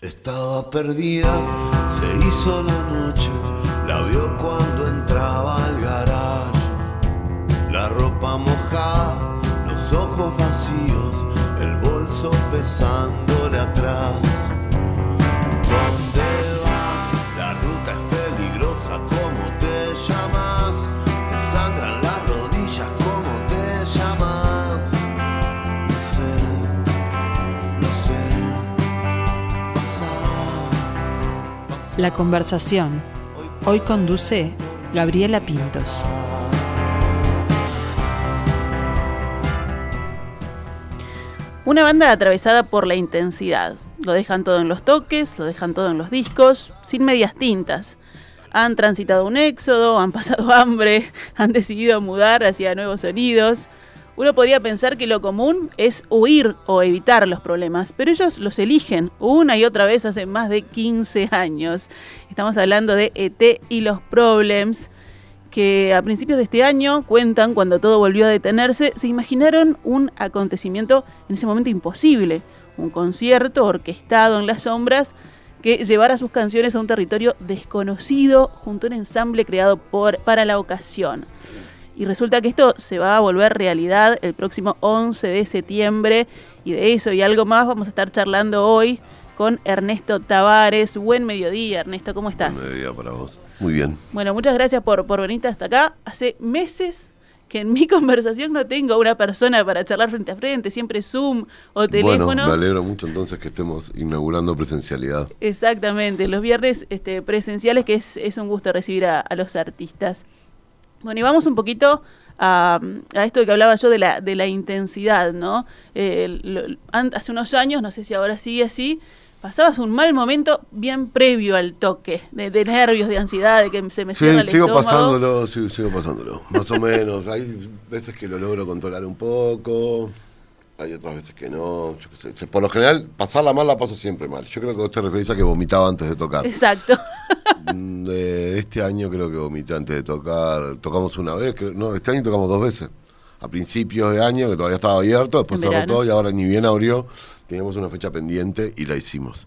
Estaba perdida, se hizo la noche, la vio cuando entraba al garage. La ropa mojada, los ojos vacíos, el bolso pesándole atrás. La conversación. Hoy conduce Gabriela Pintos. Una banda atravesada por la intensidad. Lo dejan todo en los toques, lo dejan todo en los discos, sin medias tintas. Han transitado un éxodo, han pasado hambre, han decidido mudar hacia nuevos sonidos. Uno podría pensar que lo común es huir o evitar los problemas, pero ellos los eligen una y otra vez hace más de 15 años. Estamos hablando de ET y los Problems, que a principios de este año cuentan cuando todo volvió a detenerse, se imaginaron un acontecimiento en ese momento imposible, un concierto orquestado en las sombras que llevara sus canciones a un territorio desconocido junto a un ensamble creado por, para la ocasión. Y resulta que esto se va a volver realidad el próximo 11 de septiembre y de eso y algo más vamos a estar charlando hoy con Ernesto Tavares. Buen mediodía, Ernesto, ¿cómo estás? Buen mediodía para vos. Muy bien. Bueno, muchas gracias por, por venirte hasta acá. Hace meses que en mi conversación no tengo una persona para charlar frente a frente, siempre Zoom o teléfono. Bueno, me alegro mucho entonces que estemos inaugurando presencialidad. Exactamente, los viernes este, presenciales, que es, es un gusto recibir a, a los artistas. Bueno, y vamos un poquito a, a, esto que hablaba yo de la, de la intensidad, ¿no? Eh, lo, hace unos años, no sé si ahora sigue así, pasabas un mal momento bien previo al toque, de, de nervios, de ansiedad, de que se me sí, cierra el sigo estómago. pasándolo, sigo, sigo pasándolo, más o menos. Hay veces que lo logro controlar un poco, hay otras veces que no. Yo qué sé. Por lo general, pasarla mal la paso siempre mal. Yo creo que vos te referís a que vomitaba antes de tocar. Exacto. De este año creo que vomité antes de tocar. Tocamos una vez, creo- no, este año tocamos dos veces. A principios de año, que todavía estaba abierto, después cerró todo y ahora ni bien abrió. Teníamos una fecha pendiente y la hicimos.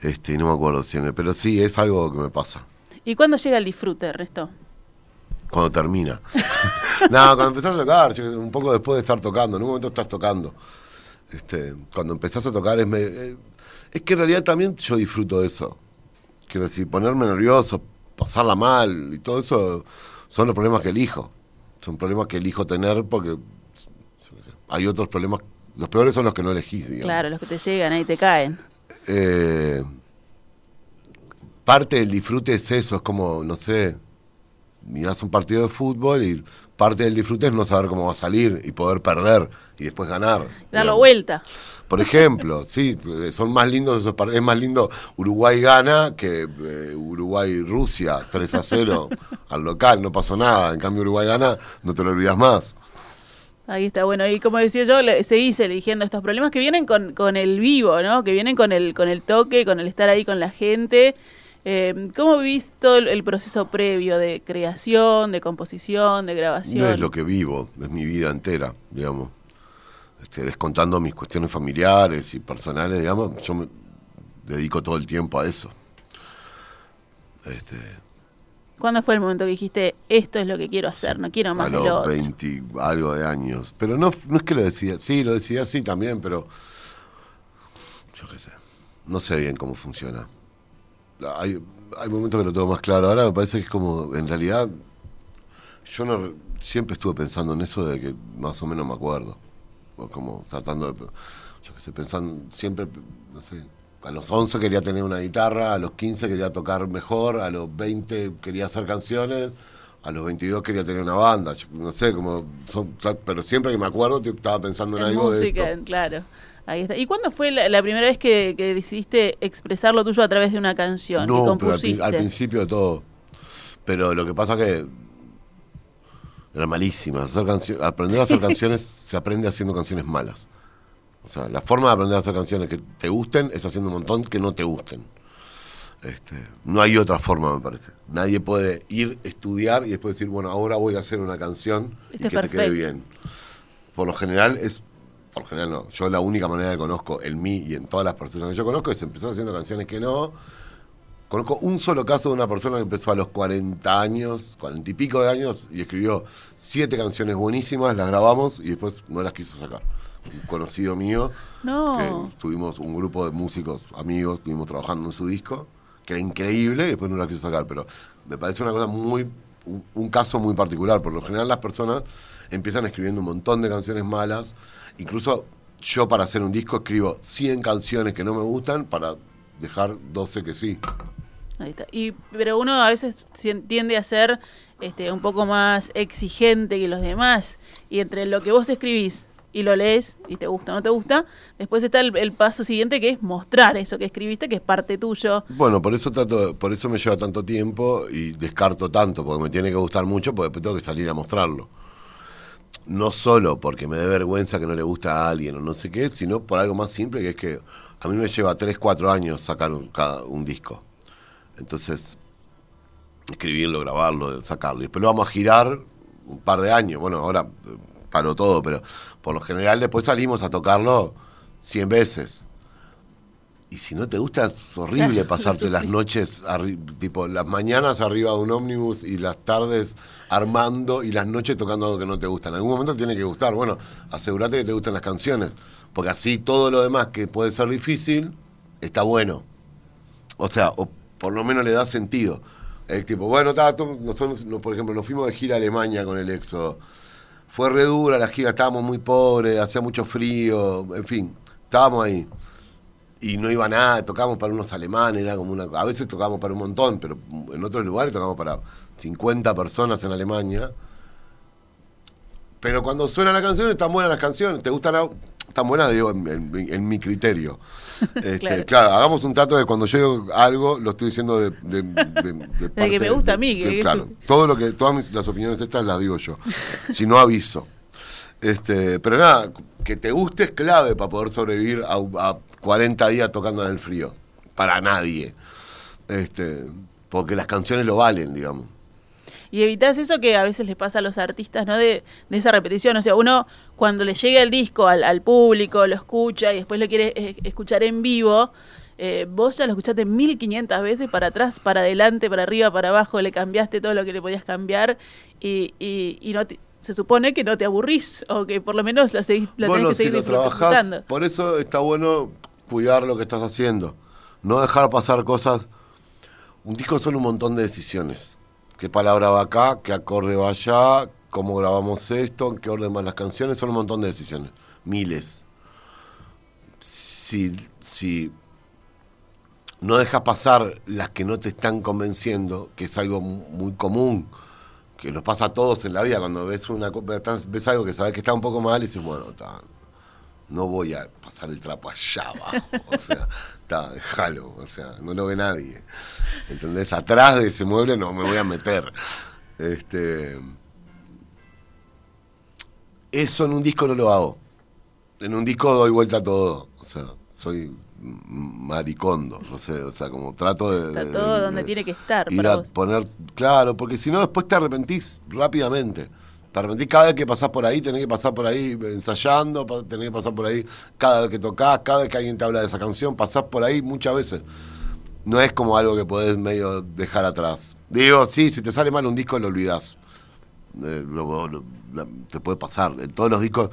Este, no me acuerdo si pero sí, es algo que me pasa. ¿Y cuándo llega el disfrute, Ernesto? Cuando termina. no, cuando empezás a tocar, un poco después de estar tocando, en un momento estás tocando. Este, cuando empezás a tocar es, me- eh, es que en realidad también yo disfruto de eso. Quiero decir, ponerme nervioso, pasarla mal y todo eso son los problemas que elijo. Son problemas que elijo tener porque yo qué sé, hay otros problemas, los peores son los que no elegís, digamos. Claro, los que te llegan ahí te caen. Eh, parte del disfrute es eso, es como, no sé, mirás un partido de fútbol y parte del disfrute es no saber cómo va a salir y poder perder y después ganar. Darlo vuelta. Por ejemplo, sí, eh, son más lindos esos par- es más lindo Uruguay gana que eh, Uruguay Rusia 3 a 0 al local, no pasó nada, en cambio Uruguay gana, no te lo olvidas más. Ahí está, bueno, y como decía yo, le- seguís eligiendo estos problemas que vienen con, con el vivo, ¿no? Que vienen con el, con el toque, con el estar ahí con la gente. Eh, ¿Cómo vivís todo el, el proceso previo de creación, de composición, de grabación? No es lo que vivo, es mi vida entera, digamos. Este, descontando mis cuestiones familiares y personales, digamos, yo me dedico todo el tiempo a eso. Este, ¿Cuándo fue el momento que dijiste, esto es lo que quiero hacer, no quiero más a lo los otro? 20 algo de años. Pero no, no es que lo decía, sí, lo decía así también, pero yo qué sé, no sé bien cómo funciona. Hay, hay momentos que lo tengo más claro. Ahora me parece que es como, en realidad, yo no siempre estuve pensando en eso de que más o menos me acuerdo. O como tratando de, yo qué sé, pensando siempre, no sé, a los 11 quería tener una guitarra, a los 15 quería tocar mejor, a los 20 quería hacer canciones, a los 22 quería tener una banda, yo no sé, como son, pero siempre que me acuerdo estaba pensando en, En algo de música, esto. claro. Ahí está. ¿Y cuándo fue la, la primera vez que, que decidiste expresar lo tuyo a través de una canción? No, pero al, compusiste? pri- al principio de todo. Pero lo que pasa que era malísima. Hacer cancio- aprender a hacer canciones se aprende haciendo canciones malas. O sea, la forma de aprender a hacer canciones que te gusten es haciendo un montón que no te gusten. Este, no hay otra forma, me parece. Nadie puede ir, estudiar y después decir, bueno, ahora voy a hacer una canción Este y que te quede bien. Por lo general es por lo general no, yo la única manera que conozco en mí y en todas las personas que yo conozco es empezar haciendo canciones que no. Conozco un solo caso de una persona que empezó a los 40 años, 40 y pico de años, y escribió siete canciones buenísimas, las grabamos y después no las quiso sacar. Un conocido mío, No. que tuvimos un grupo de músicos, amigos, estuvimos trabajando en su disco, que era increíble, y después no la quiso sacar, pero me parece una cosa muy, un, un caso muy particular. Por lo general las personas empiezan escribiendo un montón de canciones malas, incluso yo para hacer un disco escribo 100 canciones que no me gustan para dejar 12 que sí. Ahí está. Y, pero uno a veces tiende a ser este, un poco más exigente que los demás. Y entre lo que vos escribís y lo lees y te gusta o no te gusta, después está el, el paso siguiente que es mostrar eso que escribiste, que es parte tuyo. Bueno, por eso trato, por eso me lleva tanto tiempo y descarto tanto, porque me tiene que gustar mucho, porque después tengo que salir a mostrarlo. No solo porque me dé vergüenza que no le gusta a alguien o no sé qué, sino por algo más simple, que es que a mí me lleva 3, 4 años sacar un, un disco. Entonces, escribirlo, grabarlo, sacarlo. Y después lo vamos a girar un par de años. Bueno, ahora eh, paró todo, pero por lo general después salimos a tocarlo 100 veces. Y si no te gusta, es horrible pasarte las noches, tipo las mañanas arriba de un ómnibus y las tardes armando y las noches tocando algo que no te gusta. En algún momento te tiene que gustar. Bueno, asegúrate que te gusten las canciones. Porque así todo lo demás que puede ser difícil, está bueno. O sea, o por lo menos le da sentido. Es tipo, bueno, nosotros, no, por ejemplo, nos fuimos de gira a Alemania con el Éxodo. Fue re dura la gira, estábamos muy pobres, hacía mucho frío, en fin, estábamos ahí. Y no iba nada, tocábamos para unos alemanes, era como una, a veces tocábamos para un montón, pero en otros lugares tocábamos para 50 personas en Alemania. Pero cuando suena la canción, están buenas las canciones, ¿te gustan? Están buenas, digo, en, en- en mi criterio. Este, Claro. claro. hagamos un trato de cuando yo digo algo, lo estoy diciendo de, de, de- de parte que me gusta a mí, que- claro, todo lo que, todas mis- las opiniones estas las digo yo. Si no aviso. Este, pero nada, que te guste es clave para poder sobrevivir a, a 40 días tocando en el frío. Para nadie. Este, porque las canciones lo valen, digamos. Y evitas eso que a veces le pasa a los artistas, ¿no? De, de esa repetición. O sea, uno cuando le llega el disco al, al público, lo escucha y después lo quiere eh, escuchar en vivo, eh, vos ya lo escuchaste 1500 veces para atrás, para adelante, para arriba, para abajo, le cambiaste todo lo que le podías cambiar y, y, y no te- se supone que no te aburrís o que por lo menos la, seguís, la bueno, tenés que si seguir lo trabajás, por eso está bueno cuidar lo que estás haciendo. No dejar pasar cosas. Un disco son un montón de decisiones. ¿Qué palabra va acá? ¿Qué acorde va allá? ¿Cómo grabamos esto? ¿En qué orden van las canciones? Son un montón de decisiones. Miles. Si, si no dejas pasar las que no te están convenciendo, que es algo mu- muy común, que nos pasa a todos en la vida, cuando ves una ves algo que sabes que está un poco mal y dices, bueno, ta, no voy a pasar el trapo allá abajo, o sea, ta, déjalo, o sea, no lo ve nadie. ¿Entendés? Atrás de ese mueble no me voy a meter. Este eso en un disco no lo hago. En un disco doy vuelta a todo. O sea, soy maricondo, no sé, o sea, como trato de... Está de- todo de- donde de tiene que estar Ir para a vos. poner, claro, porque si no después te arrepentís rápidamente. Te cada vez que pasás por ahí, tenés que pasar por ahí ensayando, tenés que pasar por ahí cada vez que tocas, cada vez que alguien te habla de esa canción, pasás por ahí muchas veces. No es como algo que podés medio dejar atrás. Digo, sí, si te sale mal un disco lo olvidás. Eh, te puede pasar. En todos los discos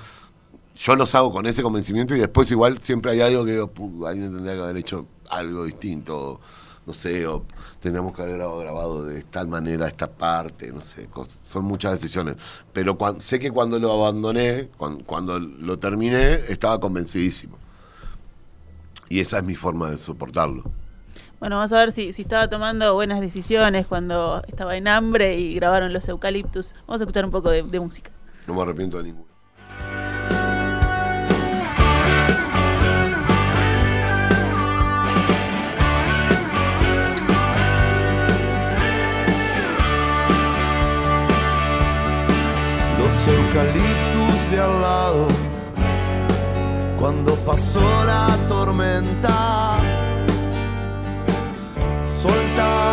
yo los hago con ese convencimiento y después igual siempre hay algo que digo, "Pu, alguien tendría que haber hecho algo distinto, no sé, o teníamos que haber grabado, de tal manera esta parte, no sé, son muchas decisiones. Pero sé que cuando lo abandoné, cuan- cuando, lo terminé, estaba convencidísimo. Y esa es mi forma de soportarlo. Bueno, vamos a ver si, si estaba tomando buenas decisiones cuando estaba en hambre y grabaron los eucaliptus. Vamos a escuchar un poco de, de música. No me arrepiento de ninguno. Eucaliptus de al lado. Cuando pasó la tormenta, soltaron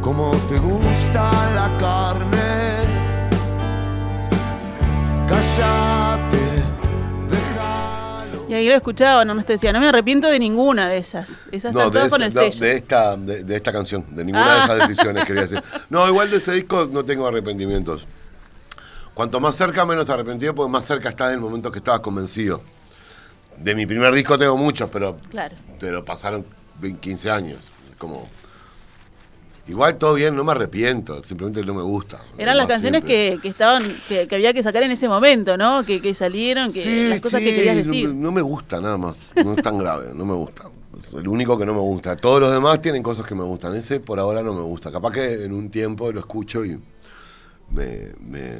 como te gusta la carne. Callate, déjalo. Y ahí lo escuchaban, no te decía, no me arrepiento de ninguna de esas. Esas No, están de, todas con ese- el no, sello. de esta, de, de esta canción, de ninguna de Ah. esas decisiones quería decir. No, igual de ese disco no tengo arrepentimientos. Cuanto más cerca, menos arrepentido, porque más cerca estás del momento que estabas convencido. De mi primer disco tengo muchos, pero, Claro. pero pasaron 20, 15 años. Como, igual todo bien, no me arrepiento, simplemente no me gusta. Eran las canciones que, que estaban, que, que había que sacar en ese momento, ¿no? Que, que salieron, que Sí, las cosas sí, que querías no- decir. No, me gusta nada más. No es tan grave, no me gusta. Es el único que no me gusta. Todos los demás tienen cosas que me gustan. Ese por ahora no me gusta. Capaz que en un tiempo lo escucho y me, me,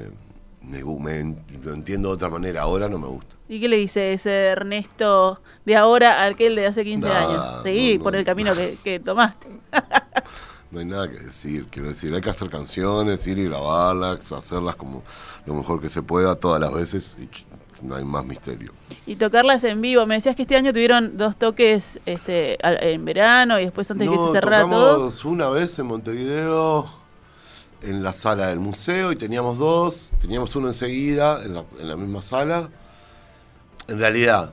me me lo entiendo de otra manera. Ahora no me gusta. ¿Y qué le dice ese Ernesto de ahora al que el de hace 15 Nah, años? Seguí no, no. por el camino que, que tomaste. No hay nada que decir. Quiero decir, hay que hacer canciones, ir y grabarlas, hacerlas como lo mejor que se pueda todas las veces y no hay más misterio. Y tocarlas en vivo. Me decías que este año tuvieron dos toques este, en verano y después antes de que se cerrara todo. una vez en Montevideo en la sala del museo y teníamos dos, teníamos uno enseguida en la, misma sala. En realidad,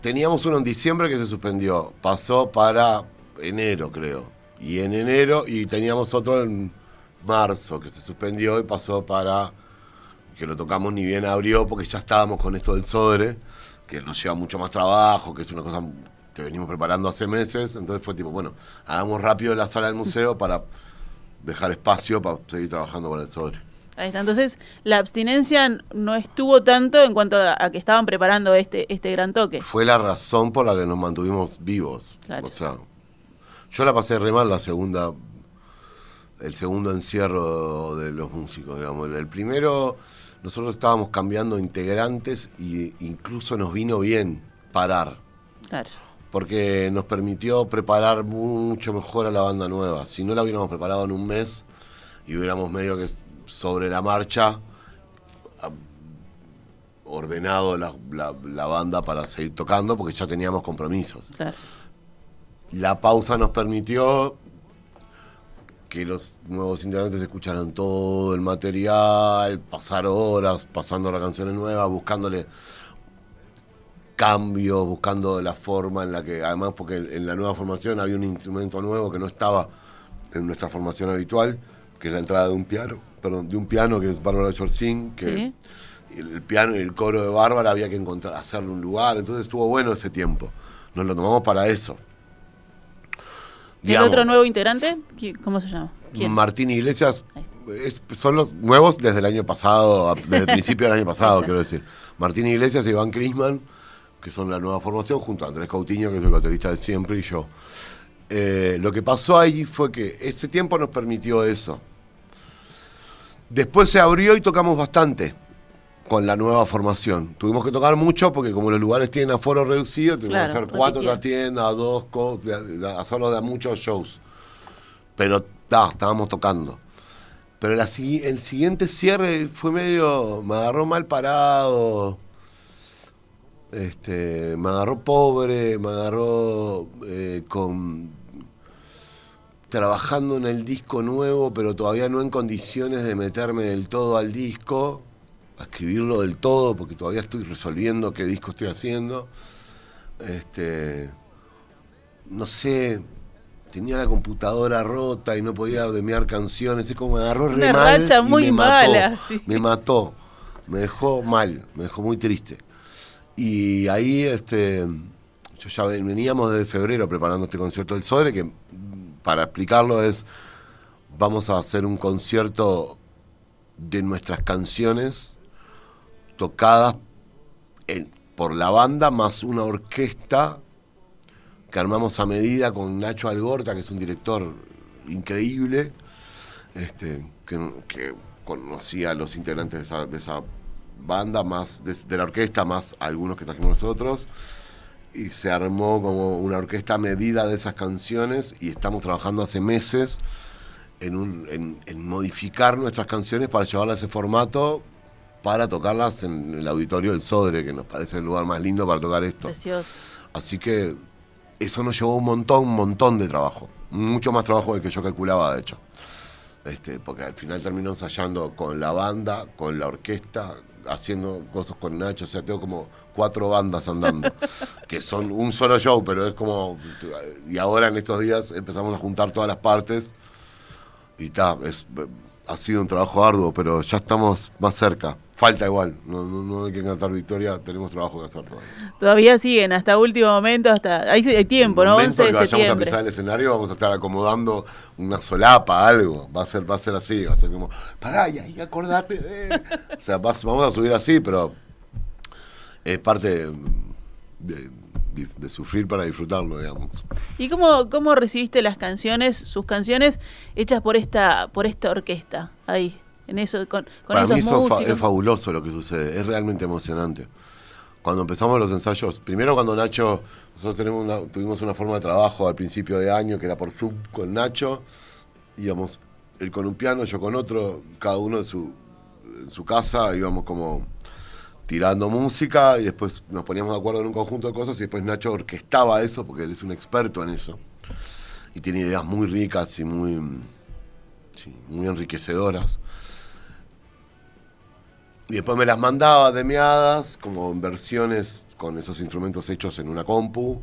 teníamos uno en diciembre que se suspendió, pasó para enero creo, y en enero, y teníamos otro en marzo que se suspendió y pasó para, que lo tocamos ni bien abrió porque ya estábamos con esto del Sodre, que nos lleva mucho más trabajo, que es una cosa que venimos preparando hace meses, entonces fue tipo, bueno, hagamos rápido la sala del museo para dejar espacio para seguir trabajando con el Sodre. Ahí está. Entonces, la abstinencia no estuvo tanto en cuanto a, a que estaban preparando este, este gran toque. Fue la razón por la que nos mantuvimos vivos. Claro. O sea, yo la pasé re mal la segunda, el segundo encierro de los músicos, digamos. El primero, nosotros estábamos cambiando integrantes y incluso nos vino bien parar, Claro. Porque nos permitió preparar mucho mejor a la banda nueva. Si no la hubiéramos preparado en un mes y hubiéramos medio que sobre la marcha a- ordenado la, la- la banda para seguir tocando, porque ya teníamos compromisos. Claro. La pausa nos permitió que los nuevos integrantes escucharan todo el material, pasar horas pasando las canciones nuevas, buscándole cambios, buscando la forma en la que, además porque en la nueva formación había un instrumento nuevo que no estaba en nuestra formación habitual, que es la entrada de un piano, perdón, de un piano que es Bárbara Chorzín, que Sí. el, el piano y el coro de Bárbara había que encontrar, hacerle un lugar, entonces estuvo bueno ese tiempo. Nos lo tomamos para eso. ¿Y el Digamos, otro nuevo integrante? ¿Qui- ¿Cómo se llama? ¿Quién? Martín Iglesias es- son los nuevos desde el año pasado, desde el principio del año pasado, quiero decir. Martín Iglesias y Iván Crisman, que son la nueva formación, junto a Andrés Coutinho, que es el baterista de siempre, y yo. Eh, lo que pasó ahí fue que ese tiempo nos permitió eso. Después se abrió y tocamos bastante con la nueva formación. Tuvimos que tocar mucho porque como los lugares tienen aforo reducido, tuvimos Claro, que hacer cuatro tienda, dos, cosas, hacerlo de muchos shows. Pero ta, estábamos tocando. Pero la el siguiente cierre fue medio. Me agarró mal parado. Este, me agarró pobre, me agarró eh, con. trabajando en el disco nuevo, pero todavía no en condiciones de meterme del todo al disco, a escribirlo del todo, porque todavía estoy resolviendo qué disco estoy haciendo. Este. No sé, tenía la computadora rota y no podía demear canciones, es como me agarró re Una mal racha y muy me mató, mala, sí. me mató, me dejó mal, me dejó muy triste. Y ahí, este, yo ya ven- veníamos desde febrero preparando este concierto del Sodre, que mm, para explicarlo es, vamos a hacer un concierto de nuestras canciones tocadas por la banda más una orquesta que armamos a medida con Nacho Algorta, que es un director increíble, este, que, que conocía a los integrantes de esa, de esa banda, más de, de la orquesta, más algunos que trajimos nosotros, y se armó como una orquesta medida de esas canciones, y estamos trabajando hace meses en, un, en, en modificar nuestras canciones para llevarlas a ese formato, para tocarlas en el auditorio del Sodre, que nos parece el lugar más lindo para tocar esto. Precioso. Así que eso nos llevó un montón, un montón de trabajo. Mucho más trabajo del que yo calculaba, de hecho. Este, porque al final terminó ensayando con la banda, con la orquesta, haciendo cosas con Nacho, o sea, tengo como cuatro bandas andando, que son un solo show, pero es como, y ahora en estos días empezamos a juntar todas las partes y ta, es, ha sido un trabajo arduo, pero ya estamos más cerca. Falta igual, no, no, no hay que cantar victoria, tenemos trabajo que hacer todavía. Todavía siguen hasta último momento, hasta ahí hay tiempo, el ¿no? momento 11 de que vayamos a pisar el escenario vamos a estar acomodando una solapa, algo. Va a ser, va a ser así, va a ser como, pará, y ahí acordate. eh". O sea, vas- vamos a subir así, pero es parte de, de- de sufrir para disfrutarlo, digamos. ¿Y cómo, cómo recibiste las canciones, sus canciones hechas por esta, por esta orquesta ahí? En eso, con, con Para esos mí eso fa- músicos. es fabuloso lo que sucede, es realmente emocionante. Cuando empezamos los ensayos, primero cuando Nacho, nosotros tenemos una- tuvimos una forma de trabajo al principio de año que era por Zoom con Nacho, íbamos él con un piano, yo con otro, cada uno en su, en su casa, íbamos como tirando música y después nos poníamos de acuerdo en un conjunto de cosas y después Nacho orquestaba eso porque él es un experto en eso y tiene ideas muy ricas y muy, sí, muy enriquecedoras. Y después me las mandaba de meadas, como en versiones con esos instrumentos hechos en una compu,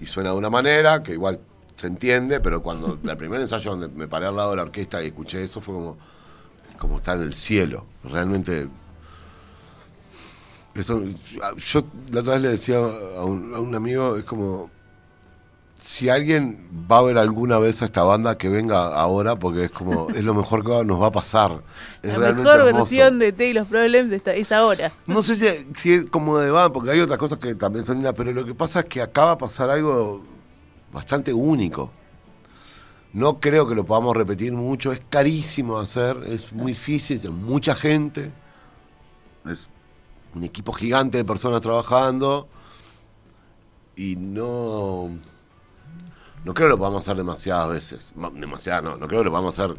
y suena de una manera que igual se entiende, pero cuando el primer ensayo donde me paré al lado de la orquesta y escuché eso fue como, como estar en el cielo. Realmente. Eso, yo la otra vez le decía a un, a un amigo, es como. Si alguien va a ver alguna vez a esta banda, que venga ahora, porque es como, es lo mejor que nos va a pasar. Es la realmente mejor hermoso. versión de T y los Problems esta, es ahora. No sé si, si es como de va, porque hay otras cosas que también son lindas, pero lo que pasa es que acaba de pasar algo bastante único. No creo que lo podamos repetir mucho, es carísimo hacer, es muy difícil, es mucha gente, es un equipo gigante de personas trabajando y no, no creo que lo podamos hacer demasiadas veces, Ma- demasiadas no, no creo que lo podamos hacer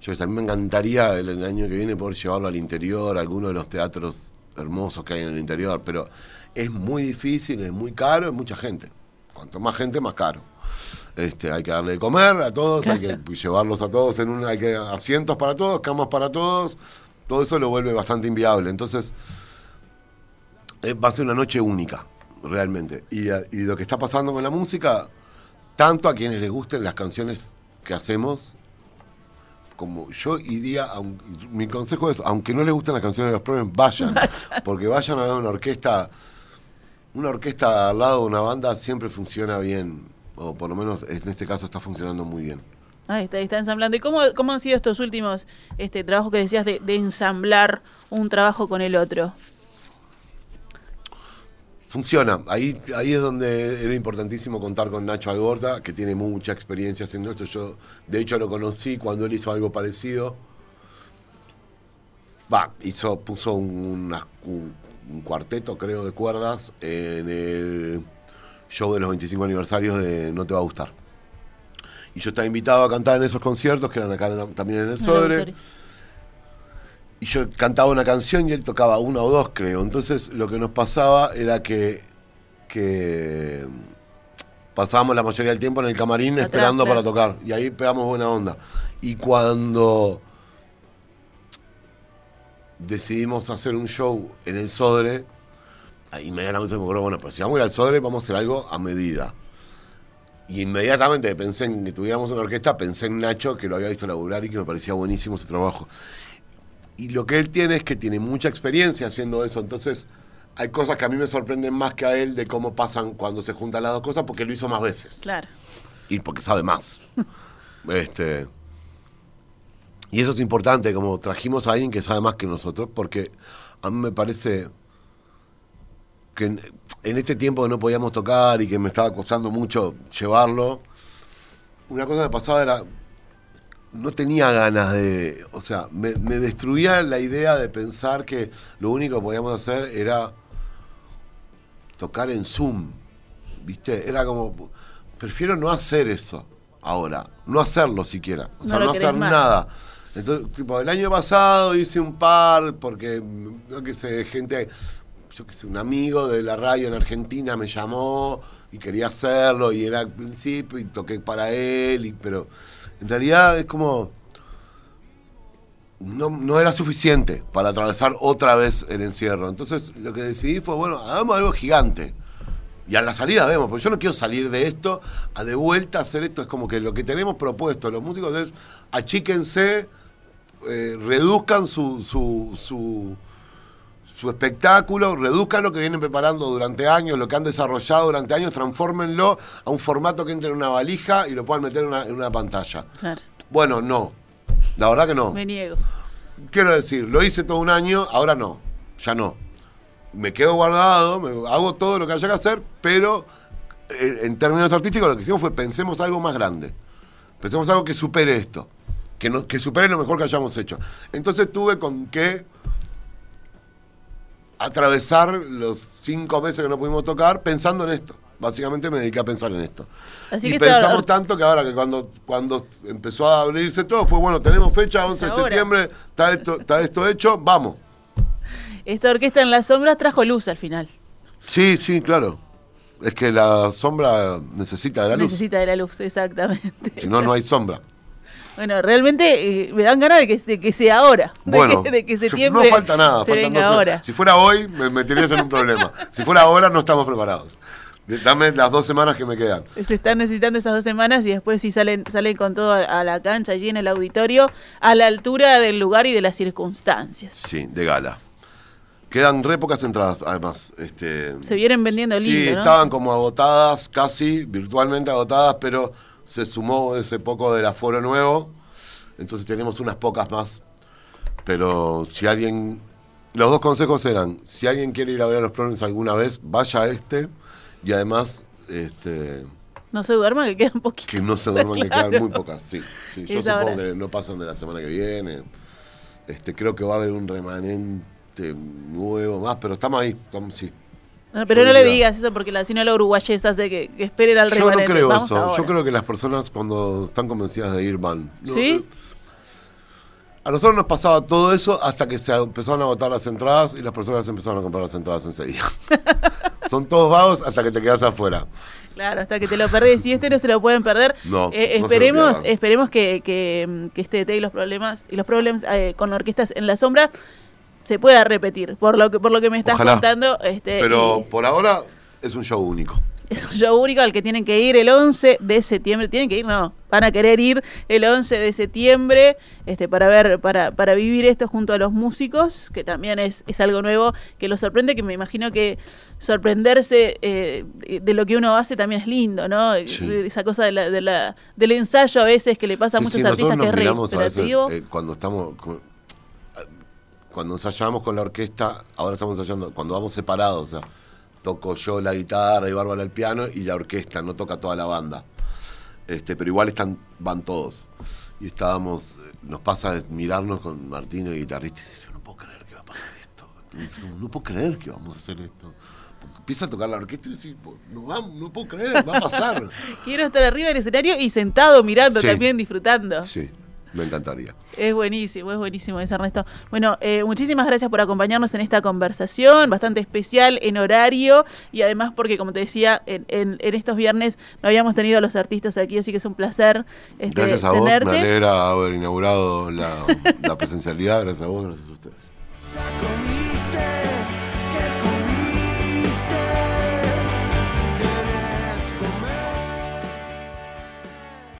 yo a mí me encantaría el, el año que viene poder llevarlo al interior, a alguno de los teatros hermosos que hay en el interior, pero es muy difícil, es muy caro, es mucha gente. Cuanto más gente, más caro. Este, hay que darle de comer a todos, hay que llevarlos a todos en un, hay que asientos para todos, camas para todos, todo eso lo vuelve bastante inviable. Entonces, eh, va a ser una noche única, realmente. Y, eh, y lo que está pasando con la música, tanto a quienes les gusten las canciones que hacemos, como yo iría, aun- mi consejo es, aunque no les gusten las canciones de los problemas, vayan, porque vayan a ver una orquesta, una orquesta al lado de una banda siempre funciona bien, o por lo menos en este caso está funcionando muy bien. Ahí está, está ensamblando. ¿Y cómo, cómo han sido estos últimos este, trabajos que decías de, de ensamblar un trabajo con el otro? Funciona, ahí, ahí es donde era importantísimo contar con Nacho Alborda, que tiene mucha experiencia haciendo esto. Yo, de hecho, lo conocí cuando él hizo algo parecido. Va, hizo, puso un, un- un cuarteto, creo, de cuerdas en el show de los 25 aniversarios de No Te Va a Gustar. Y yo estaba invitado a cantar en esos conciertos, que eran acá también en el Sodre. Y yo cantaba una canción y él tocaba una o dos, creo. Entonces lo que nos pasaba era que, que pasábamos la mayoría del tiempo en el camarín Atrás, esperando claro. para tocar. Y ahí pegamos buena onda. Y cuando decidimos hacer un show en el Sodre, inmediatamente se me ocurrió, bueno, pues si vamos a ir al Sodre, vamos a hacer algo a medida. Y inmediatamente pensé en que tuviéramos una orquesta, pensé en Nacho, que lo había visto laburar y que me parecía buenísimo ese trabajo. Y lo que él tiene es que tiene mucha experiencia haciendo eso, entonces hay cosas que a mí me sorprenden más que a él de cómo pasan cuando se juntan las dos cosas, porque lo hizo más veces Claro. y porque sabe más. este y eso es importante, como trajimos a alguien que sabe más que nosotros, porque a mí me parece que en, en este tiempo que no podíamos tocar y que me estaba costando mucho llevarlo, una cosa que pasaba era, no tenía ganas de, o sea, me, me destruía la idea de pensar que lo único que podíamos hacer era tocar en Zoom, ¿viste? Era como, prefiero no hacer eso ahora, no hacerlo siquiera, o sea, No no, hacer más. nada. Entonces, tipo, el año pasado hice un par, porque, yo qué sé, gente, yo qué sé, un amigo de la radio en Argentina me llamó y quería hacerlo y era al principio y toqué para él, y, pero en realidad es como no, no era suficiente para atravesar otra vez el encierro. Entonces lo que decidí fue, bueno, hagamos algo gigante. Y a la salida vemos, porque yo no quiero salir de esto, a de vuelta hacer esto. Es como que lo que tenemos propuesto los músicos es achíquense, eh, reduzcan su, su, su, su espectáculo, reduzcan lo que vienen preparando durante años, lo que han desarrollado durante años, transfórmenlo a un formato que entre en una valija y lo puedan meter en una, en una pantalla. Claro. Bueno, no. La verdad que no. Me niego. Quiero decir, lo hice todo un año, ahora no. Ya no. Me quedo guardado, me- hago todo lo que haya que hacer, pero eh, en términos artísticos lo que hicimos fue pensemos algo más grande. Pensemos algo que supere esto. Que, no, que supere lo mejor que hayamos hecho. Entonces tuve con que atravesar los cinco meses que no pudimos tocar pensando en esto. Básicamente me dediqué a pensar en esto. Así y que pensamos tanto que ahora que cuando, cuando empezó a abrirse todo fue, bueno, tenemos fecha 11 de septiembre, está esto, está esto hecho, vamos. Esta orquesta en las sombras trajo luz al final. Sí, sí, claro. Es que la sombra necesita de la luz. Necesita de la luz, exactamente. Si no, no hay sombra. Bueno, realmente eh, me dan ganas de que, se- que sea ahora. De Bueno, que, de que septiembre no falta nada, se faltan venga dos- ahora. Si fuera hoy, me meterías en un problema. Si fuera ahora, no estamos preparados. Dame las dos semanas que me quedan. Se están necesitando esas dos semanas y después si salen, salen con todo a, la cancha allí en el auditorio, a la altura del lugar y de las circunstancias. Sí, de gala. Quedan re pocas entradas, además. Este, Se vienen vendiendo lindo, Sí, ¿no? estaban como agotadas, casi, virtualmente agotadas, pero se sumó ese poco del aforo nuevo. Entonces tenemos unas pocas más. Pero si alguien. Los dos consejos eran: si alguien quiere ir a ver a los Problems alguna vez, vaya a este. Y además, este, No se duerman que quedan poquitos. que no se duerman, que quedan muy pocas. Sí, sí. Yo supongo que no pasan de la semana que viene. Este, creo que va a haber un remanente nuevo más, pero estamos ahí, estamos, sí. No, pero no le digas eso porque la sinóloga uruguayesa hace que, que esperen al Yo no creo Vamos eso. ahora. Yo creo que las personas cuando están convencidas de ir van. No, ¿Sí? eh, A nosotros nos pasaba todo eso hasta que se empezaron a agotar las entradas y las personas empezaron a comprar las entradas enseguida. Son todos vagos hasta que te quedas afuera. Claro, hasta que te lo perdés. Y este no se lo pueden perder. No, Eh, esperemos, esperemos que, que, que este té y los problemas y los problemas eh, con orquestas en la sombra se pueda repetir. Por lo que por lo que me estás Ojalá. contando, este, Pero y por ahora es un show único. es un show único al que tienen que ir el 11 de septiembre. Tienen que ir, no, van a querer ir el 11 de septiembre este, para ver, para, para vivir esto junto a los músicos, que también es, es algo nuevo que los sorprende, que me imagino que sorprenderse eh, de lo que uno hace también es lindo, ¿no? Sí. Esa cosa de la, de la- del ensayo a veces que le pasa a Sí, muchos sí, artistas que es a veces eh, cuando estamos cuando ensayamos con la orquesta, ahora estamos ensayando, cuando vamos separados, o sea, toco yo la guitarra y Bárbara el piano y la orquesta, no toca toda la banda. Este, pero igual están, van todos. Y estábamos, nos pasa de mirarnos con Martín el guitarrista y decir, yo no puedo creer que va a pasar esto. Entonces, como, no puedo creer que vamos a hacer esto. Empieza a tocar la orquesta y decir, no, vamos, no puedo creer, va a pasar. Quiero estar arriba del escenario y sentado mirando Sí. también, disfrutando. Sí, me encantaría. Es buenísimo, es buenísimo ese Ernesto. Bueno, eh, muchísimas gracias por acompañarnos en esta conversación, bastante especial en horario y además porque, como te decía, en, en- en estos viernes no habíamos tenido a los artistas aquí, así que es un placer este, Gracias a vos, me alegra haber inaugurado la, la presencialidad, gracias a vos, gracias a ustedes.